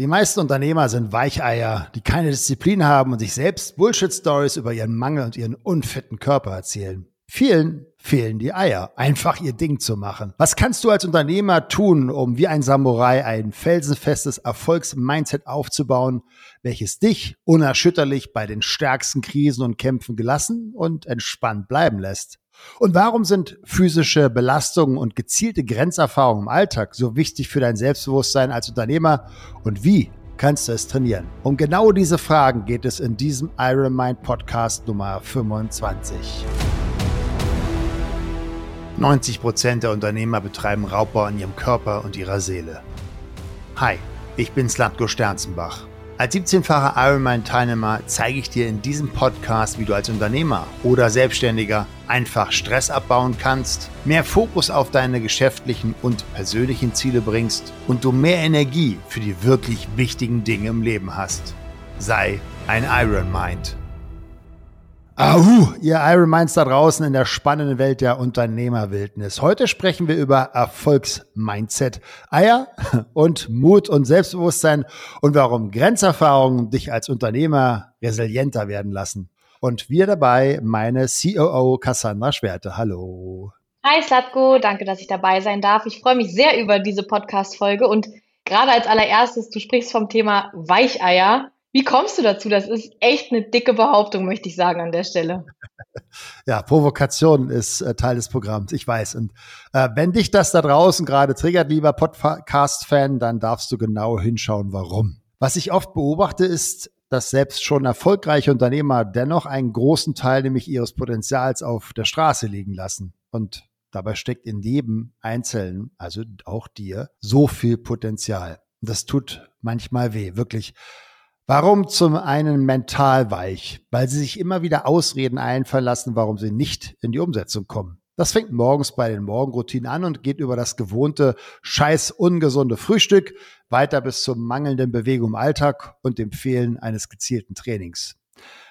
Die meisten Unternehmer sind Weicheier, die keine Disziplin haben und sich selbst Bullshit-Stories über ihren Mangel und ihren unfitten Körper erzählen. Vielen fehlen die Eier, einfach ihr Ding zu machen. Was kannst du als Unternehmer tun, um wie ein Samurai ein felsenfestes Erfolgsmindset aufzubauen, welches dich unerschütterlich bei den stärksten Krisen und Kämpfen gelassen und entspannt bleiben lässt? Und warum sind physische Belastungen und gezielte Grenzerfahrungen im Alltag so wichtig für dein Selbstbewusstsein als Unternehmer? Und wie kannst du es trainieren? Um genau diese Fragen geht es in diesem Iron Mind Podcast Nummer 25. 90 Prozent der Unternehmer betreiben Raubbau an ihrem Körper und ihrer Seele. Hi, ich bin Slatko Sternzenbach. Als 17-facher Ironman-Teilnehmer zeige ich dir in diesem Podcast, wie du als Unternehmer oder Selbstständiger einfach Stress abbauen kannst, mehr Fokus auf deine geschäftlichen und persönlichen Ziele bringst und du mehr Energie für die wirklich wichtigen Dinge im Leben hast. Sei ein Iron Mind. Ahu, ihr Iron Minds da draußen in der spannenden Welt der Unternehmerwildnis. Heute sprechen wir über Erfolgsmindset, Eier und Mut und Selbstbewusstsein und warum Grenzerfahrungen dich als Unternehmer resilienter werden lassen. Und wir dabei meine COO Cassandra Schwerte. Hallo. Hi Slatko, danke, dass ich dabei sein darf. Ich freue mich sehr über diese Podcast-Folge und gerade als allererstes, du sprichst vom Thema Weicheier. Wie kommst du dazu? Das ist echt eine dicke Behauptung, möchte ich sagen an der Stelle. Ja, Provokation ist äh, Teil des Programms, ich weiß. Und äh, wenn dich das da draußen gerade triggert, lieber Podcast-Fan, dann darfst du genau hinschauen, warum. Was ich oft beobachte, ist, dass selbst schon erfolgreiche Unternehmer dennoch einen großen Teil nämlich ihres Potenzials auf der Straße liegen lassen. Und dabei steckt in jedem Einzelnen, also auch dir, so viel Potenzial. Und das tut manchmal weh, wirklich. Warum zum einen mental weich? Weil sie sich immer wieder Ausreden einfallen lassen, warum sie nicht in die Umsetzung kommen. Das fängt morgens bei den Morgenroutinen an und geht über das gewohnte, scheiß ungesunde Frühstück weiter bis zur mangelnden Bewegung im Alltag und dem Fehlen eines gezielten Trainings.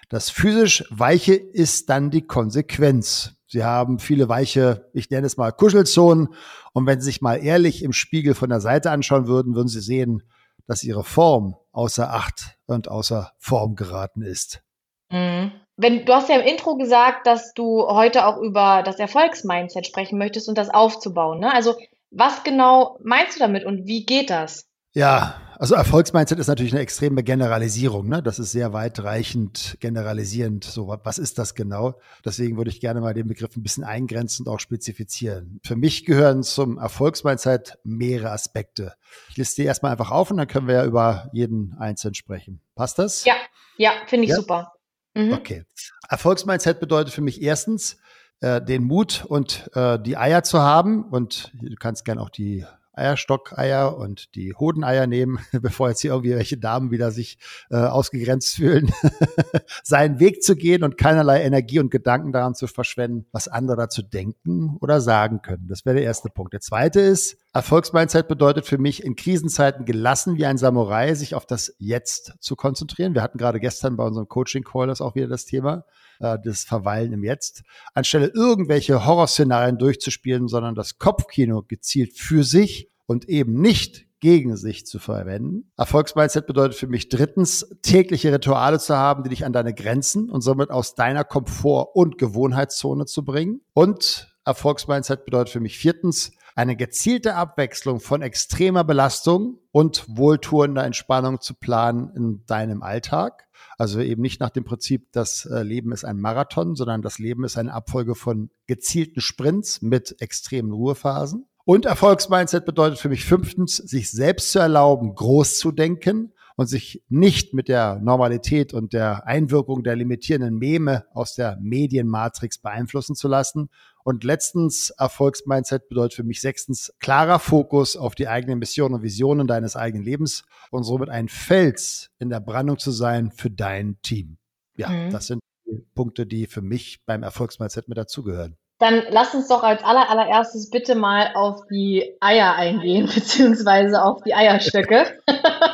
Das physisch Weiche ist dann die Konsequenz. Sie haben viele weiche, ich nenne es mal Kuschelzonen. Und wenn Sie sich mal ehrlich im Spiegel von der Seite anschauen würden, würden Sie sehen, dass Ihre Form außer Acht und außer Form geraten ist. Mhm. Wenn, du hast ja im Intro gesagt, dass du heute auch über das Erfolgsmindset sprechen möchtest und das aufzubauen. Ne? Also was genau meinst du damit und wie geht das? Ja, also Erfolgsmindset ist natürlich eine extreme Generalisierung. Ne? Das ist sehr weitreichend generalisierend. So, was ist das genau? Deswegen würde ich gerne mal den Begriff ein bisschen eingrenzen und auch spezifizieren. Für mich gehören zum Erfolgsmindset mehrere Aspekte. Ich liste die erstmal einfach auf und dann können wir ja über jeden einzeln sprechen. Passt das? Ja, ja, finde ich ja? super. Mhm. Okay. Erfolgsmindset bedeutet für mich erstens, äh, den Mut und äh, die Eier zu haben. Und du kannst gerne auch die Eierstockeier und die Hodeneier nehmen, bevor jetzt hier irgendwie welche Damen wieder sich äh, ausgegrenzt fühlen, seinen Weg zu gehen und keinerlei Energie und Gedanken daran zu verschwenden, was andere dazu denken oder sagen können. Das wäre der erste Punkt. Der zweite ist, Erfolgsmindset bedeutet für mich in Krisenzeiten gelassen wie ein Samurai, sich auf das Jetzt zu konzentrieren. Wir hatten gerade gestern bei unserem Coaching-Call das auch wieder das Thema äh, des Verweilen im Jetzt, anstelle irgendwelche Horrorszenarien durchzuspielen, sondern das Kopfkino gezielt für sich und eben nicht gegen sich zu verwenden. Erfolgsmindset bedeutet für mich drittens, tägliche Rituale zu haben, die dich an deine Grenzen und somit aus deiner Komfort- und Gewohnheitszone zu bringen. Und Erfolgsmindset bedeutet für mich viertens, eine gezielte Abwechslung von extremer Belastung und wohltuender Entspannung zu planen in deinem Alltag. Also eben nicht nach dem Prinzip, das äh, Leben ist ein Marathon, sondern das Leben ist eine Abfolge von gezielten Sprints mit extremen Ruhephasen. Und Erfolgsmindset bedeutet für mich fünftens, sich selbst zu erlauben, groß zu denken und sich nicht mit der Normalität und der Einwirkung der limitierenden Meme aus der Medienmatrix beeinflussen zu lassen. Und letztens, Erfolgsmindset bedeutet für mich sechstens, klarer Fokus auf die eigene Mission und Visionen deines eigenen Lebens und somit ein Fels in der Brandung zu sein für dein Team. Ja, mhm. das sind die Punkte, die für mich beim Erfolgsmindset mit dazugehören. Dann lass uns doch als aller, allererstes bitte mal auf die Eier eingehen, beziehungsweise auf die Eierstöcke.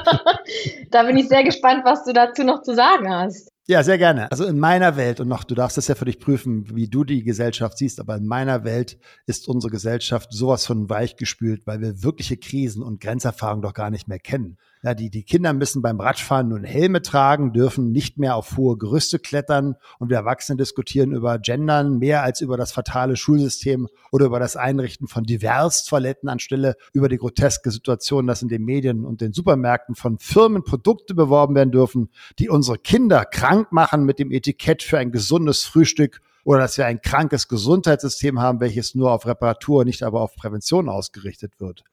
da bin ich sehr gespannt, was du dazu noch zu sagen hast. Ja, sehr gerne. Also in meiner Welt, und noch, du darfst das ja für dich prüfen, wie du die Gesellschaft siehst, aber in meiner Welt ist unsere Gesellschaft sowas von weichgespült, weil wir wirkliche Krisen und Grenzerfahrungen doch gar nicht mehr kennen. Ja, die, die Kinder müssen beim Radfahren nun Helme tragen, dürfen nicht mehr auf hohe Gerüste klettern und wir Erwachsene diskutieren über Gendern mehr als über das fatale Schulsystem oder über das Einrichten von Divers-Toiletten anstelle über die groteske Situation, dass in den Medien und den Supermärkten von Firmen Produkte beworben werden dürfen, die unsere Kinder krank machen mit dem Etikett für ein gesundes Frühstück oder dass wir ein krankes Gesundheitssystem haben, welches nur auf Reparatur, nicht aber auf Prävention ausgerichtet wird.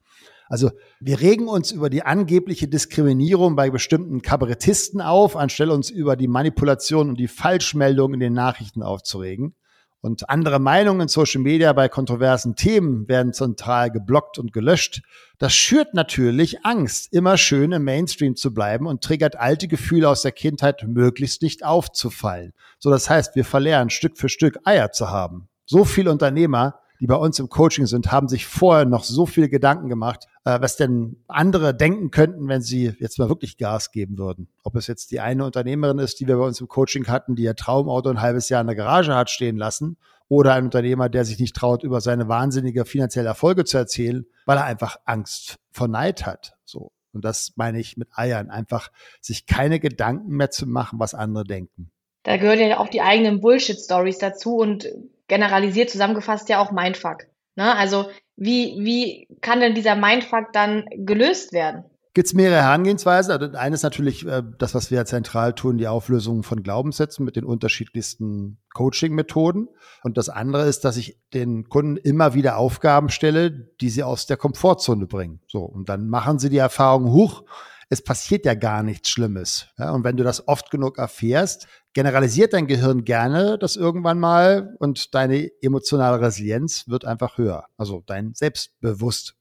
Also wir regen uns über die angebliche Diskriminierung bei bestimmten Kabarettisten auf, anstelle uns über die Manipulation und die Falschmeldung in den Nachrichten aufzuregen. Und andere Meinungen in Social Media bei kontroversen Themen werden zentral geblockt und gelöscht. Das schürt natürlich Angst, immer schön im Mainstream zu bleiben und triggert alte Gefühle aus der Kindheit möglichst nicht aufzufallen. So, das heißt, wir verlernen Stück für Stück Eier zu haben. So viele Unternehmer die bei uns im Coaching sind, haben sich vorher noch so viele Gedanken gemacht, äh, was denn andere denken könnten, wenn sie jetzt mal wirklich Gas geben würden. Ob es jetzt die eine Unternehmerin ist, die wir bei uns im Coaching hatten, die ihr Traumauto ein halbes Jahr in der Garage hat stehen lassen, oder ein Unternehmer, der sich nicht traut, über seine wahnsinnige finanzielle Erfolge zu erzählen, weil er einfach Angst vor Neid hat. So. Und das meine ich mit Eiern, einfach sich keine Gedanken mehr zu machen, was andere denken. Da gehören ja auch die eigenen Bullshit-Stories dazu und generalisiert zusammengefasst ja auch Mindfuck. Ne? Also wie, wie kann denn dieser Mindfuck dann gelöst werden? Gibt es mehrere Herangehensweisen. Also eines natürlich äh, das, was wir ja zentral tun, die Auflösung von Glaubenssätzen mit den unterschiedlichsten Coaching-Methoden. Und das andere ist, dass ich den Kunden immer wieder Aufgaben stelle, die sie aus der Komfortzone bringen. So, und dann machen sie die Erfahrung, hoch, es passiert ja gar nichts Schlimmes. Ja, und wenn du das oft genug erfährst, generalisiert dein Gehirn gerne das irgendwann mal und deine emotionale Resilienz wird einfach höher. Also dein Selbstbewusst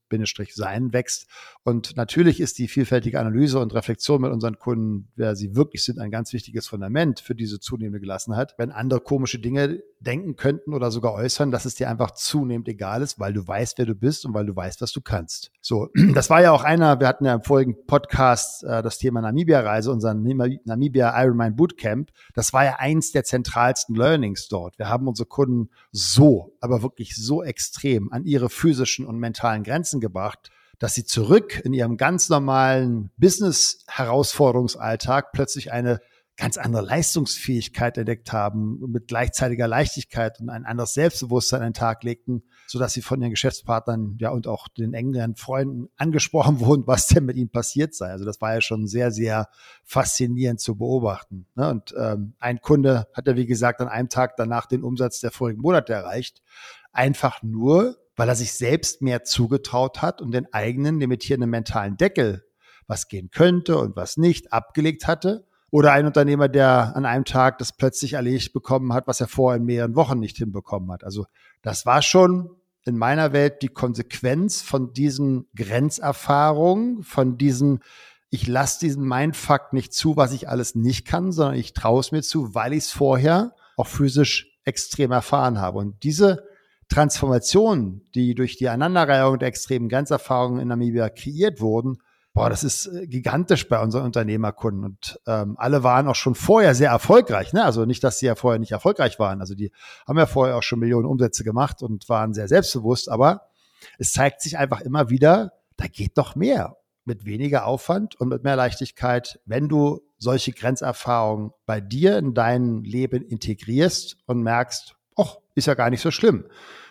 Sein wächst. Und natürlich ist die vielfältige Analyse und Reflexion mit unseren Kunden, wer sie wirklich sind, ein ganz wichtiges Fundament für diese zunehmende Gelassenheit. Wenn andere komische Dinge denken könnten oder sogar äußern, dass es dir einfach zunehmend egal ist, weil du weißt, wer du bist und weil du weißt, was du kannst. So, das war ja auch einer, wir hatten ja im vorigen Podcast äh, das Thema Namibia-Reise, unseren Namibia Ironman Bootcamp. Das war ja eins der zentralsten Learnings dort. Wir haben unsere Kunden so, aber wirklich so extrem an ihre physischen und mentalen Grenzen gebracht, dass sie zurück in ihrem ganz normalen Business-Herausforderungsalltag plötzlich eine ganz andere Leistungsfähigkeit entdeckt haben, mit gleichzeitiger Leichtigkeit und ein anderes Selbstbewusstsein an den Tag legten, so dass sie von ihren Geschäftspartnern ja und auch den engeren Freunden angesprochen wurden, was denn mit ihnen passiert sei. Also das war ja schon sehr, sehr faszinierend zu beobachten. Ne? Und ähm, ein Kunde hat ja, wie gesagt, an einem Tag danach den Umsatz der vorigen Monate erreicht. Einfach nur, weil er sich selbst mehr zugetraut hat und den eigenen limitierenden mentalen Deckel, was gehen könnte und was nicht, abgelegt hatte oder ein Unternehmer, der an einem Tag das plötzlich erledigt bekommen hat, was er vorher in mehreren Wochen nicht hinbekommen hat. Also das war schon in meiner Welt die Konsequenz von diesen Grenzerfahrungen, von diesen, ich lasse diesen Mindfuck nicht zu, was ich alles nicht kann, sondern ich traue es mir zu, weil ich es vorher auch physisch extrem erfahren habe. Und diese Transformation, die durch die Aneinanderreihung der extremen Grenzerfahrungen in Namibia kreiert wurden, Boah, das ist äh, gigantisch bei unseren Unternehmerkunden. Und ähm, alle waren auch schon vorher sehr erfolgreich. Ne? Also nicht, dass sie ja vorher nicht erfolgreich waren. Also die haben ja vorher auch schon Millionen Umsätze gemacht und waren sehr selbstbewusst. Aber es zeigt sich einfach immer wieder, da geht doch mehr mit weniger Aufwand und mit mehr Leichtigkeit, wenn du solche Grenzerfahrungen bei dir in dein Leben integrierst und merkst, ach, ist ja gar nicht so schlimm.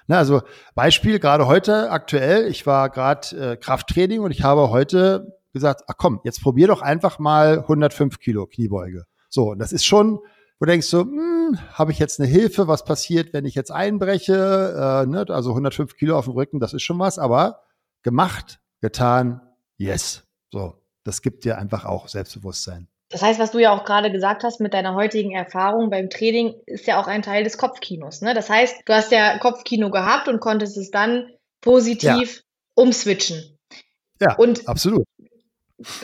Ne, also Beispiel gerade heute aktuell, ich war gerade äh, Krafttraining und ich habe heute gesagt, ach komm, jetzt probier doch einfach mal 105 Kilo Kniebeuge. So, und das ist schon, wo du denkst so, hm, habe ich jetzt eine Hilfe, was passiert, wenn ich jetzt einbreche? Äh, ne? Also 105 Kilo auf dem Rücken, das ist schon was, aber gemacht, getan, yes. So, das gibt dir einfach auch Selbstbewusstsein. Das heißt, was du ja auch gerade gesagt hast mit deiner heutigen Erfahrung beim Training, ist ja auch ein Teil des Kopfkinos. Ne? Das heißt, du hast ja Kopfkino gehabt und konntest es dann positiv ja. umswitchen. Ja, und, absolut.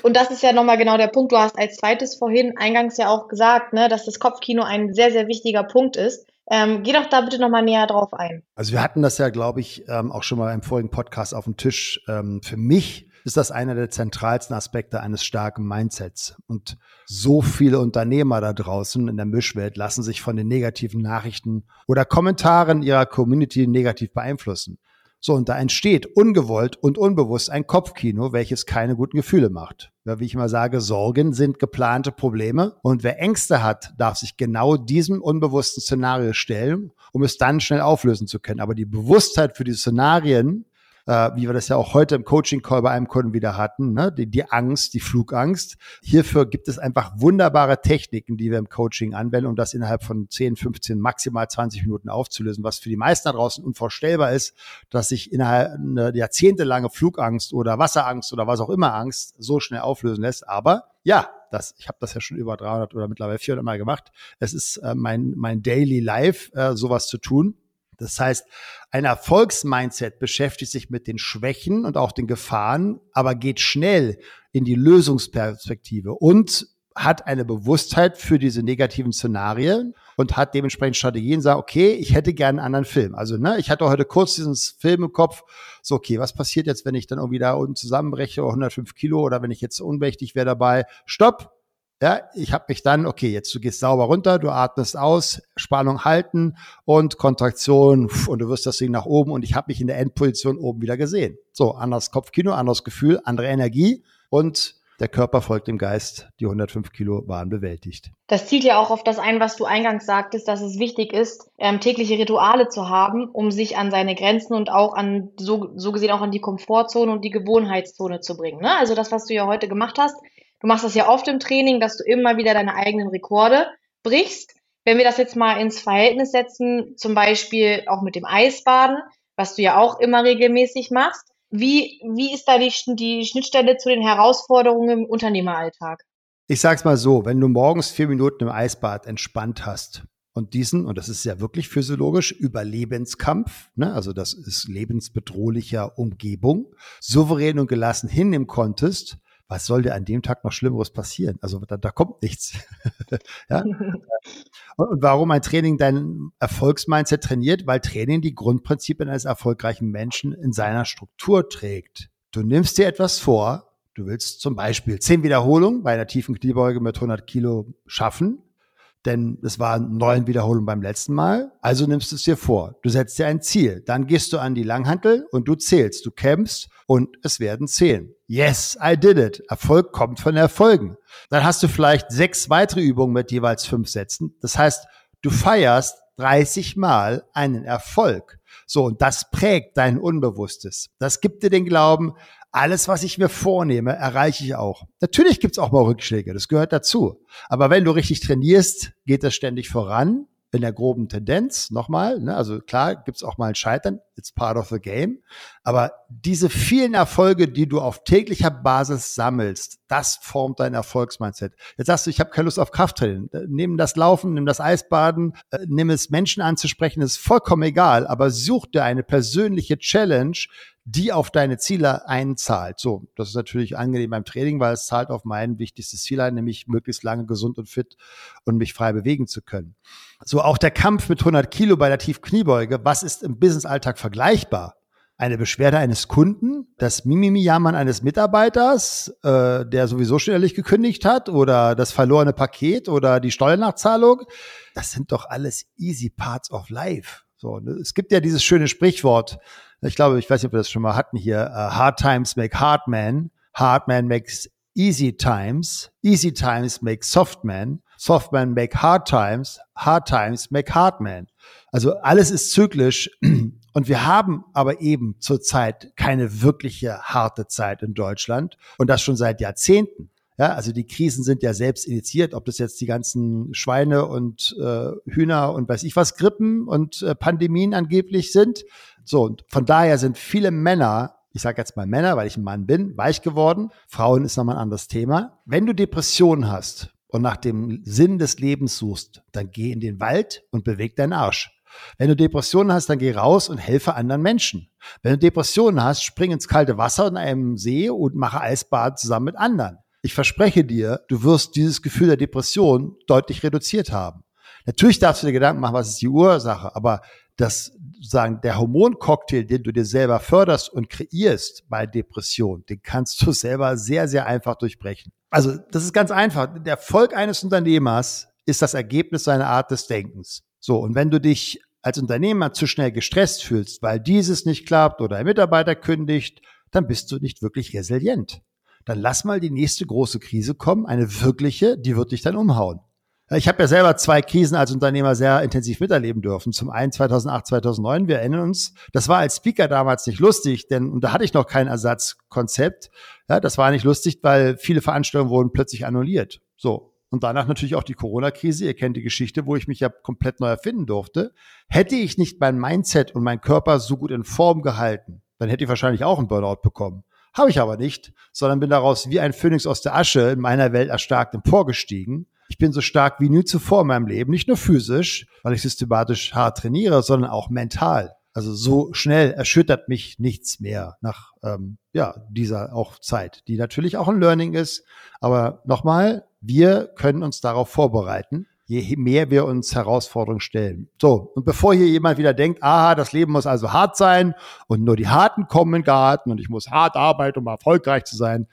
Und das ist ja nochmal genau der Punkt. Du hast als zweites vorhin eingangs ja auch gesagt, ne, dass das Kopfkino ein sehr, sehr wichtiger Punkt ist. Ähm, geh doch da bitte nochmal näher drauf ein. Also wir hatten das ja, glaube ich, ähm, auch schon mal im vorigen Podcast auf dem Tisch. Ähm, für mich ist das einer der zentralsten Aspekte eines starken Mindsets. Und so viele Unternehmer da draußen in der Mischwelt lassen sich von den negativen Nachrichten oder Kommentaren ihrer Community negativ beeinflussen. So, und da entsteht ungewollt und unbewusst ein Kopfkino, welches keine guten Gefühle macht. Ja, wie ich immer sage, Sorgen sind geplante Probleme. Und wer Ängste hat, darf sich genau diesem unbewussten Szenario stellen, um es dann schnell auflösen zu können. Aber die Bewusstheit für die Szenarien äh, wie wir das ja auch heute im Coaching-Call bei einem Kunden wieder hatten, ne? die, die Angst, die Flugangst. Hierfür gibt es einfach wunderbare Techniken, die wir im Coaching anwenden, um das innerhalb von 10, 15, maximal 20 Minuten aufzulösen, was für die meisten da draußen unvorstellbar ist, dass sich innerhalb eine jahrzehntelange Flugangst oder Wasserangst oder was auch immer Angst so schnell auflösen lässt. Aber ja, das, ich habe das ja schon über 300 oder mittlerweile 400 Mal gemacht. Es ist äh, mein, mein Daily Life, äh, sowas zu tun. Das heißt, ein Erfolgsmindset beschäftigt sich mit den Schwächen und auch den Gefahren, aber geht schnell in die Lösungsperspektive und hat eine Bewusstheit für diese negativen Szenarien und hat dementsprechend Strategien, sagt, okay, ich hätte gerne einen anderen Film. Also, ne, ich hatte heute kurz diesen Film im Kopf, so, okay, was passiert jetzt, wenn ich dann irgendwie da unten zusammenbreche, 105 Kilo, oder wenn ich jetzt unmächtig wäre dabei? Stopp, ja, ich habe mich dann, okay, jetzt du gehst sauber runter, du atmest aus, Spannung halten und Kontraktion und du wirst das Ding nach oben und ich habe mich in der Endposition oben wieder gesehen. So, anderes Kopfkino, anderes Gefühl, andere Energie und der Körper folgt dem Geist, die 105 Kilo waren bewältigt. Das zielt ja auch auf das ein, was du eingangs sagtest, dass es wichtig ist, ähm, tägliche Rituale zu haben, um sich an seine Grenzen und auch an, so, so gesehen auch an die Komfortzone und die Gewohnheitszone zu bringen. Ne? Also das, was du ja heute gemacht hast, Du machst das ja oft im Training, dass du immer wieder deine eigenen Rekorde brichst. Wenn wir das jetzt mal ins Verhältnis setzen, zum Beispiel auch mit dem Eisbaden, was du ja auch immer regelmäßig machst, wie, wie ist da die, die Schnittstelle zu den Herausforderungen im Unternehmeralltag? Ich sag's mal so, wenn du morgens vier Minuten im Eisbad entspannt hast und diesen, und das ist ja wirklich physiologisch, Überlebenskampf, ne, also das ist lebensbedrohlicher Umgebung, souverän und gelassen hinnehmen konntest, was soll dir an dem Tag noch Schlimmeres passieren? Also da, da kommt nichts. ja? Und warum ein Training dein Erfolgsmindset trainiert? Weil Training die Grundprinzipien eines erfolgreichen Menschen in seiner Struktur trägt. Du nimmst dir etwas vor, du willst zum Beispiel zehn Wiederholungen bei einer tiefen Kniebeuge mit 100 Kilo schaffen, denn es waren neun Wiederholungen beim letzten Mal. Also nimmst du es dir vor. Du setzt dir ein Ziel. Dann gehst du an die Langhantel und du zählst. Du kämpfst und es werden zehn. Yes, I did it. Erfolg kommt von Erfolgen. Dann hast du vielleicht sechs weitere Übungen mit jeweils fünf Sätzen. Das heißt, du feierst 30 Mal einen Erfolg. So, und das prägt dein Unbewusstes. Das gibt dir den Glauben, alles, was ich mir vornehme, erreiche ich auch. Natürlich gibt's auch mal Rückschläge, das gehört dazu. Aber wenn du richtig trainierst, geht das ständig voran in der groben Tendenz, nochmal, ne, also klar gibt's auch mal ein Scheitern, it's part of the game, aber diese vielen Erfolge, die du auf täglicher Basis sammelst, das formt dein Erfolgsmindset. Jetzt sagst du, ich habe keine Lust auf Krafttraining. Nimm das Laufen, nimm das Eisbaden, äh, nimm es Menschen anzusprechen, ist vollkommen egal, aber such dir eine persönliche Challenge, die auf deine Ziele einzahlt. So, das ist natürlich angenehm beim Training, weil es zahlt auf mein wichtigstes Ziel ein, nämlich möglichst lange gesund und fit und mich frei bewegen zu können. So, auch der Kampf mit 100 Kilo bei der Tiefkniebeuge, was ist im Businessalltag vergleichbar? Eine Beschwerde eines Kunden, das Mimimi-Jammern eines Mitarbeiters, äh, der sowieso schon ehrlich gekündigt hat, oder das verlorene Paket oder die Steuernachzahlung, das sind doch alles easy parts of life. So, ne? es gibt ja dieses schöne Sprichwort, ich glaube, ich weiß nicht, ob wir das schon mal hatten hier, uh, hard times make hard men, hard man makes easy times, easy times make soft men, soft men make hard times, hard times make hard men. Also alles ist zyklisch und wir haben aber eben zurzeit keine wirkliche harte Zeit in Deutschland und das schon seit Jahrzehnten. Ja, also die Krisen sind ja selbst initiiert, ob das jetzt die ganzen Schweine und äh, Hühner und weiß ich was, Grippen und äh, Pandemien angeblich sind. So, und von daher sind viele Männer, ich sage jetzt mal Männer, weil ich ein Mann bin, weich geworden. Frauen ist nochmal ein anderes Thema. Wenn du Depressionen hast und nach dem Sinn des Lebens suchst, dann geh in den Wald und beweg deinen Arsch. Wenn du Depressionen hast, dann geh raus und helfe anderen Menschen. Wenn du Depressionen hast, spring ins kalte Wasser in einem See und mache Eisbad zusammen mit anderen. Ich verspreche dir, du wirst dieses Gefühl der Depression deutlich reduziert haben. Natürlich darfst du dir Gedanken machen, was ist die Ursache, aber das sagen der Hormoncocktail, den du dir selber förderst und kreierst bei Depression, den kannst du selber sehr sehr einfach durchbrechen. Also, das ist ganz einfach. Der Erfolg eines Unternehmers ist das Ergebnis seiner Art des Denkens. So, und wenn du dich als Unternehmer zu schnell gestresst fühlst, weil dieses nicht klappt oder ein Mitarbeiter kündigt, dann bist du nicht wirklich resilient. Dann lass mal die nächste große Krise kommen, eine wirkliche, die wird dich dann umhauen. Ich habe ja selber zwei Krisen als Unternehmer sehr intensiv miterleben dürfen. Zum einen 2008, 2009, wir erinnern uns, das war als Speaker damals nicht lustig, denn und da hatte ich noch kein Ersatzkonzept. Ja, das war nicht lustig, weil viele Veranstaltungen wurden plötzlich annulliert. So. Und danach natürlich auch die Corona-Krise. Ihr kennt die Geschichte, wo ich mich ja komplett neu erfinden durfte. Hätte ich nicht mein Mindset und mein Körper so gut in Form gehalten, dann hätte ich wahrscheinlich auch einen Burnout bekommen. Habe ich aber nicht, sondern bin daraus wie ein Phönix aus der Asche in meiner Welt erstarkt emporgestiegen ich bin so stark wie nie zuvor in meinem Leben, nicht nur physisch, weil ich systematisch hart trainiere, sondern auch mental. Also so schnell erschüttert mich nichts mehr nach ähm, ja dieser auch Zeit, die natürlich auch ein Learning ist. Aber nochmal, wir können uns darauf vorbereiten, je mehr wir uns Herausforderungen stellen. So, und bevor hier jemand wieder denkt, aha, das Leben muss also hart sein und nur die Harten kommen in den Garten und ich muss hart arbeiten, um erfolgreich zu sein,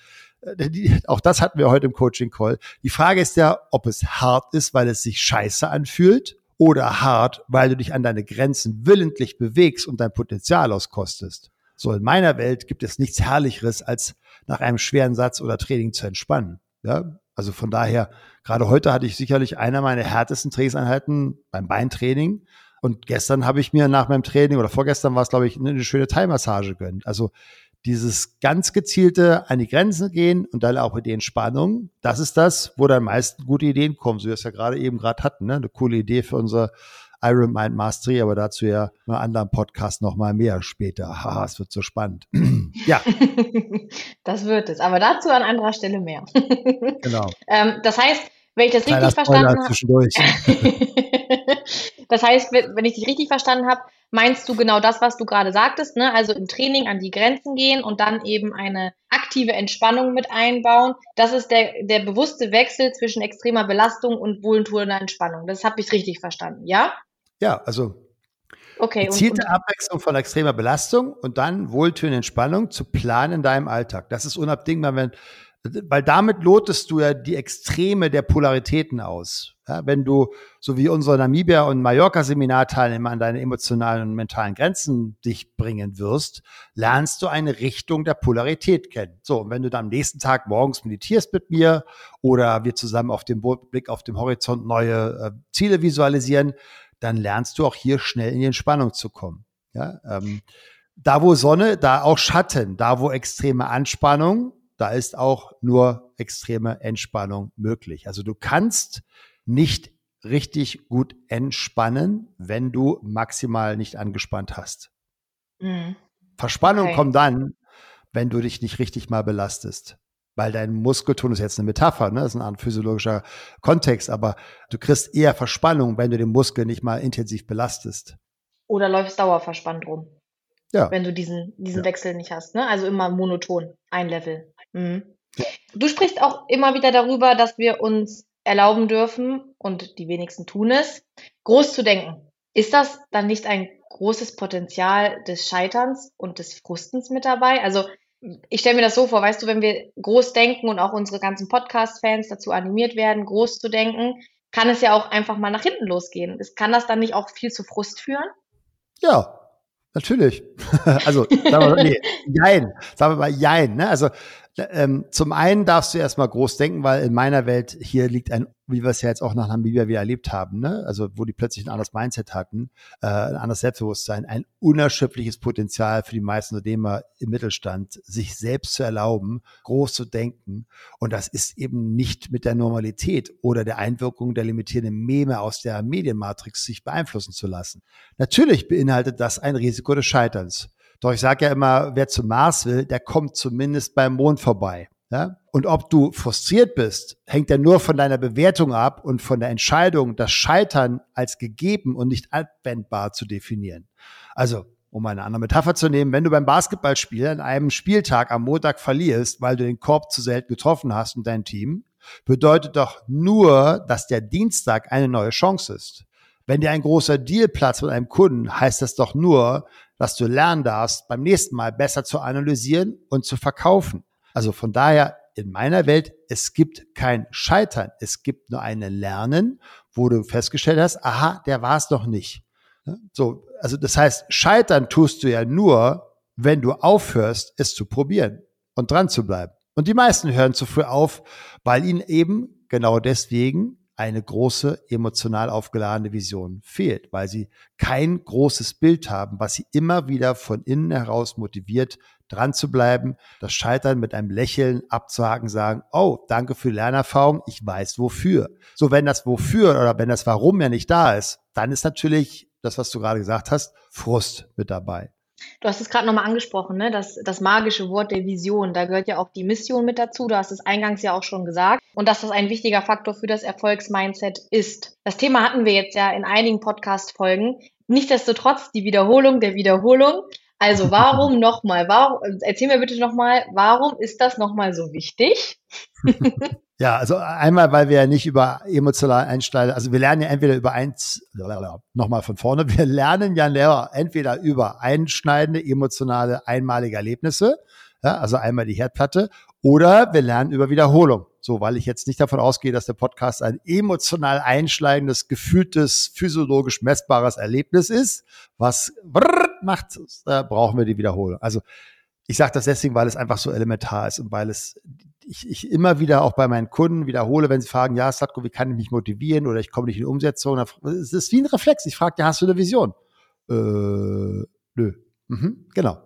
äh, auch das hatten wir heute im Coaching Call. Die Frage ist ja, ob es hart ist, weil es sich scheiße anfühlt oder hart, weil du dich an deine Grenzen willentlich bewegst und dein Potenzial auskostest. So in meiner Welt gibt es nichts Herrlicheres, als nach einem schweren Satz oder Training zu entspannen. Ja, also von daher, gerade heute hatte ich sicherlich einer meiner härtesten Trainingseinheiten beim Beintraining. Und gestern habe ich mir nach meinem Training oder vorgestern war es, glaube ich, eine schöne Thai-Massage gönnt. Also dieses ganz gezielte an die Grenzen gehen und dann auch mit die Entspannung, das ist das, wo dann meisten gute Ideen kommen, so wie wir es ja gerade eben gerade hatten, ne? eine coole Idee für unser Iron Mind Mastery, aber dazu ja in einem anderen Podcast nochmal mehr später. Haha, es wird so spannend. ja. Das wird es, aber dazu an anderer Stelle mehr. genau. Ähm, das heißt, wenn ich das richtig verstanden habe. Das heißt, wenn ich dich richtig verstanden habe, meinst du genau das, was du gerade sagtest, ne? Also im Training an die Grenzen gehen und dann eben eine aktive Entspannung mit einbauen. Das ist der, der bewusste Wechsel zwischen extremer Belastung und wohltuender Entspannung. Das habe ich richtig verstanden, ja? Ja, also Okay, gezielte und, und, Abwechslung von extremer Belastung und dann wohltuende Entspannung zu planen in deinem Alltag. Das ist unabdingbar, wenn weil damit lotest du ja die Extreme der Polaritäten aus. Ja, wenn du, so wie unsere Namibia- und Mallorca-Seminarteilnehmer an deine emotionalen und mentalen Grenzen dich bringen wirst, lernst du eine Richtung der Polarität kennen. So, und wenn du dann am nächsten Tag morgens meditierst mit mir oder wir zusammen auf dem Blick auf dem Horizont neue äh, Ziele visualisieren, dann lernst du auch hier schnell in die Entspannung zu kommen. Ja, ähm, da wo Sonne, da auch Schatten, da wo extreme Anspannung, da ist auch nur extreme Entspannung möglich. Also du kannst nicht richtig gut entspannen, wenn du maximal nicht angespannt hast. Mhm. Verspannung okay. kommt dann, wenn du dich nicht richtig mal belastest. Weil dein Muskelton ist jetzt eine Metapher, ne? das ist ein Art physiologischer Kontext, aber du kriegst eher Verspannung, wenn du den Muskel nicht mal intensiv belastest. Oder läufst dauerverspannt rum. Ja. Wenn du diesen, diesen ja. Wechsel nicht hast, ne? Also immer monoton, ein Level. Mhm. Du sprichst auch immer wieder darüber, dass wir uns erlauben dürfen, und die wenigsten tun es, groß zu denken. Ist das dann nicht ein großes Potenzial des Scheiterns und des Frustens mit dabei? Also ich stelle mir das so vor, weißt du, wenn wir groß denken und auch unsere ganzen Podcast-Fans dazu animiert werden, groß zu denken, kann es ja auch einfach mal nach hinten losgehen. Kann das dann nicht auch viel zu Frust führen? Ja, Natürlich. also, sagen wir mal, nee, jein. Sagen wir mal jein. Ne? Also, ähm, zum einen darfst du erstmal groß denken, weil in meiner Welt hier liegt ein, wie wir es ja jetzt auch nach Namibia wieder erlebt haben, ne? also wo die plötzlich ein anderes Mindset hatten, äh, ein anderes Selbstbewusstsein, ein unerschöpfliches Potenzial für die meisten Unternehmer im Mittelstand, sich selbst zu erlauben, groß zu denken. Und das ist eben nicht mit der Normalität oder der Einwirkung der limitierenden Meme aus der Medienmatrix sich beeinflussen zu lassen. Natürlich beinhaltet das ein Risiko des Scheiterns. Doch ich sage ja immer, wer zum Mars will, der kommt zumindest beim Mond vorbei. Ja? Und ob du frustriert bist, hängt ja nur von deiner Bewertung ab und von der Entscheidung, das Scheitern als gegeben und nicht anwendbar zu definieren. Also, um eine andere Metapher zu nehmen, wenn du beim Basketballspiel an einem Spieltag am Montag verlierst, weil du den Korb zu selten getroffen hast und dein Team, bedeutet doch nur, dass der Dienstag eine neue Chance ist. Wenn dir ein großer Deal platzt mit einem Kunden, heißt das doch nur, dass du lernen darfst, beim nächsten Mal besser zu analysieren und zu verkaufen. Also von daher in meiner Welt, es gibt kein Scheitern. Es gibt nur ein Lernen, wo du festgestellt hast, aha, der war es doch nicht. So, also das heißt, scheitern tust du ja nur, wenn du aufhörst, es zu probieren und dran zu bleiben. Und die meisten hören zu früh auf, weil ihnen eben genau deswegen eine große emotional aufgeladene Vision fehlt, weil sie kein großes Bild haben, was sie immer wieder von innen heraus motiviert, dran zu bleiben, das Scheitern mit einem Lächeln abzuhaken, sagen, oh, danke für die Lernerfahrung, ich weiß wofür. So, wenn das wofür oder wenn das warum ja nicht da ist, dann ist natürlich das, was du gerade gesagt hast, Frust mit dabei. Du hast es gerade nochmal angesprochen, ne? das, das magische Wort der Vision. Da gehört ja auch die Mission mit dazu. Du hast es eingangs ja auch schon gesagt. Und dass das ein wichtiger Faktor für das Erfolgsmindset ist. Das Thema hatten wir jetzt ja in einigen Podcast-Folgen. Nichtsdestotrotz die Wiederholung der Wiederholung. Also warum nochmal? Warum, erzähl mir bitte nochmal, warum ist das nochmal so wichtig? Ja, also einmal, weil wir ja nicht über emotional einsteigen, also wir lernen ja entweder über eins, nochmal von vorne, wir lernen ja entweder über einschneidende, emotionale, einmalige Erlebnisse, ja, also einmal die Herdplatte, oder wir lernen über Wiederholung. So, weil ich jetzt nicht davon ausgehe, dass der Podcast ein emotional einschneidendes, gefühltes, physiologisch messbares Erlebnis ist, was macht, da brauchen wir die Wiederholung. Also ich sage das deswegen, weil es einfach so elementar ist und weil es ich, ich immer wieder auch bei meinen Kunden wiederhole, wenn sie fragen, ja, Slatko, wie kann ich mich motivieren oder ich komme nicht in die Umsetzung. Es ist wie ein Reflex. Ich frage, ja, hast du eine Vision? Äh, nö. Mhm, genau.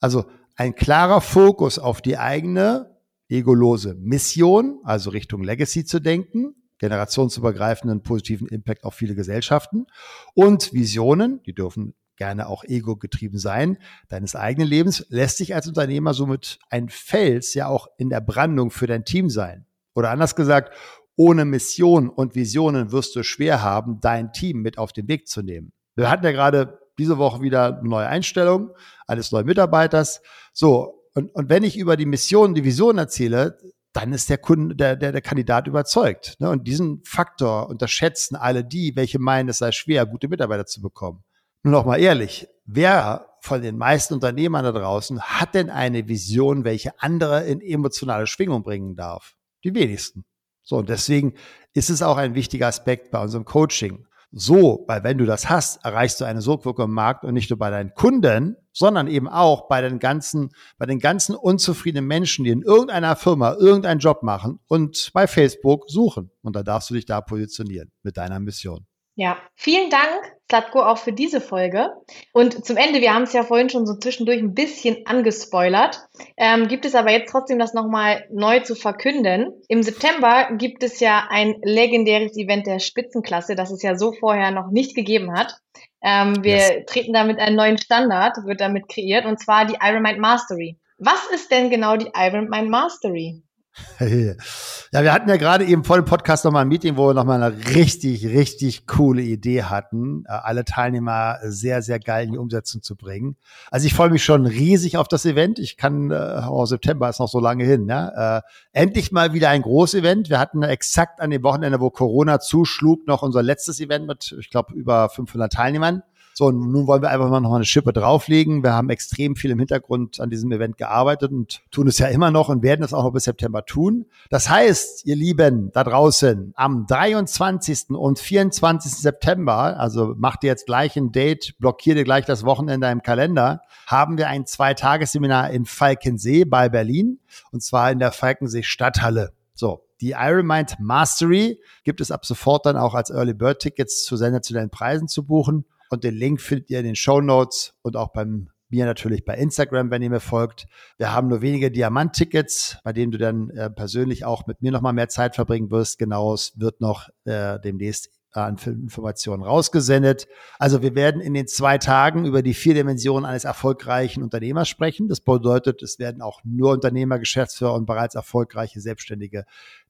Also ein klarer Fokus auf die eigene egolose Mission, also Richtung Legacy zu denken, generationsübergreifenden positiven Impact auf viele Gesellschaften und Visionen, die dürfen gerne auch ego-getrieben sein, deines eigenen Lebens, lässt sich als Unternehmer somit ein Fels ja auch in der Brandung für dein Team sein. Oder anders gesagt, ohne Mission und Visionen wirst du schwer haben, dein Team mit auf den Weg zu nehmen. Wir hatten ja gerade diese Woche wieder eine neue Einstellung eines neuen Mitarbeiters. So, und, und wenn ich über die Mission, die Vision erzähle, dann ist der Kunde, der, der, der Kandidat überzeugt. Ne? Und diesen Faktor unterschätzen alle die, welche meinen, es sei schwer, gute Mitarbeiter zu bekommen. Nur noch mal ehrlich, wer von den meisten Unternehmern da draußen hat denn eine Vision, welche andere in emotionale Schwingung bringen darf? Die wenigsten. So, und deswegen ist es auch ein wichtiger Aspekt bei unserem Coaching. So, weil wenn du das hast, erreichst du eine Sogwirkung im Markt und nicht nur bei deinen Kunden, sondern eben auch bei den ganzen, bei den ganzen unzufriedenen Menschen, die in irgendeiner Firma irgendeinen Job machen und bei Facebook suchen. Und da darfst du dich da positionieren mit deiner Mission. Ja, vielen Dank, Slatko, auch für diese Folge. Und zum Ende, wir haben es ja vorhin schon so zwischendurch ein bisschen angespoilert, ähm, gibt es aber jetzt trotzdem das nochmal neu zu verkünden. Im September gibt es ja ein legendäres Event der Spitzenklasse, das es ja so vorher noch nicht gegeben hat. Ähm, wir yes. treten damit einen neuen Standard, wird damit kreiert, und zwar die Iron Mind Mastery. Was ist denn genau die Iron Mind Mastery? ja, wir hatten ja gerade eben vor dem Podcast nochmal ein Meeting, wo wir nochmal eine richtig, richtig coole Idee hatten, äh, alle Teilnehmer sehr, sehr geil in die Umsetzung zu bringen. Also ich freue mich schon riesig auf das Event. Ich kann, oh, September ist noch so lange hin, ne? Äh, endlich mal wieder ein Großevent. Wir hatten exakt an dem Wochenende, wo Corona zuschlug, noch unser letztes Event mit, ich glaube, über 500 Teilnehmern. So, und nun wollen wir einfach mal noch eine Schippe drauflegen. Wir haben extrem viel im Hintergrund an diesem Event gearbeitet und tun es ja immer noch und werden es auch noch bis September tun. Das heißt, ihr Lieben da draußen, am 23. und 24. September, also macht ihr jetzt gleich ein Date, blockiert ihr gleich das Wochenende im Kalender, haben wir ein Zweitagesseminar in Falkensee bei Berlin und zwar in der Falkensee Stadthalle. So, die Ironmind Mastery gibt es ab sofort dann auch als Early Bird Tickets zu sensationellen Preisen zu buchen. Und den Link findet ihr in den Show Notes und auch beim mir natürlich bei Instagram, wenn ihr mir folgt. Wir haben nur wenige Diamant-Tickets, bei denen du dann äh, persönlich auch mit mir noch mal mehr Zeit verbringen wirst. Genau, es wird noch äh, demnächst an Informationen rausgesendet. Also wir werden in den zwei Tagen über die vier Dimensionen eines erfolgreichen Unternehmers sprechen. Das bedeutet, es werden auch nur Unternehmer, Geschäftsführer und bereits erfolgreiche Selbstständige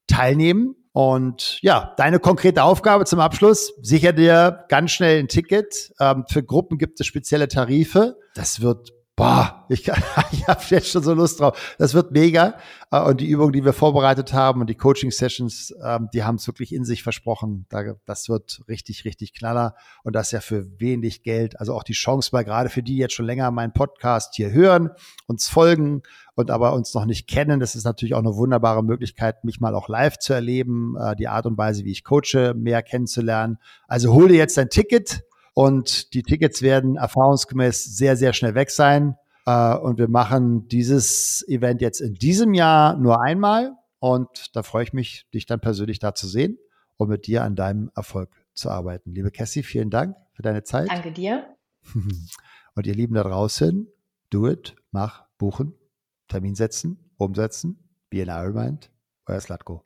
teilnehmen. Und ja, deine konkrete Aufgabe zum Abschluss, sicher dir ganz schnell ein Ticket. Ähm, für Gruppen gibt es spezielle Tarife. Das wird boah, ich, ich habe jetzt schon so Lust drauf. Das wird mega. Äh, und die Übungen, die wir vorbereitet haben und die Coaching-Sessions, ähm, die haben es wirklich in sich versprochen. Das wird richtig, richtig knaller. Und das ja für wenig Geld. Also auch die Chance mal gerade für die jetzt schon länger meinen Podcast hier hören, uns folgen und aber uns noch nicht kennen. Das ist natürlich auch eine wunderbare Möglichkeit, mich mal auch live zu erleben, äh, die Art und Weise, wie ich coache, mehr kennenzulernen. Also hol dir jetzt dein Ticket und die Tickets werden erfahrungsgemäß sehr, sehr schnell weg sein. Äh, und wir machen dieses Event jetzt in diesem Jahr nur einmal und da freue ich mich, dich dann persönlich da zu sehen und mit dir an deinem Erfolg zu arbeiten. Liebe Cassie, vielen Dank für deine Zeit. Danke dir. Und ihr Lieben da draußen, do it, mach, buchen, Termin setzen, umsetzen, be an Iron Mind, euer Slatko.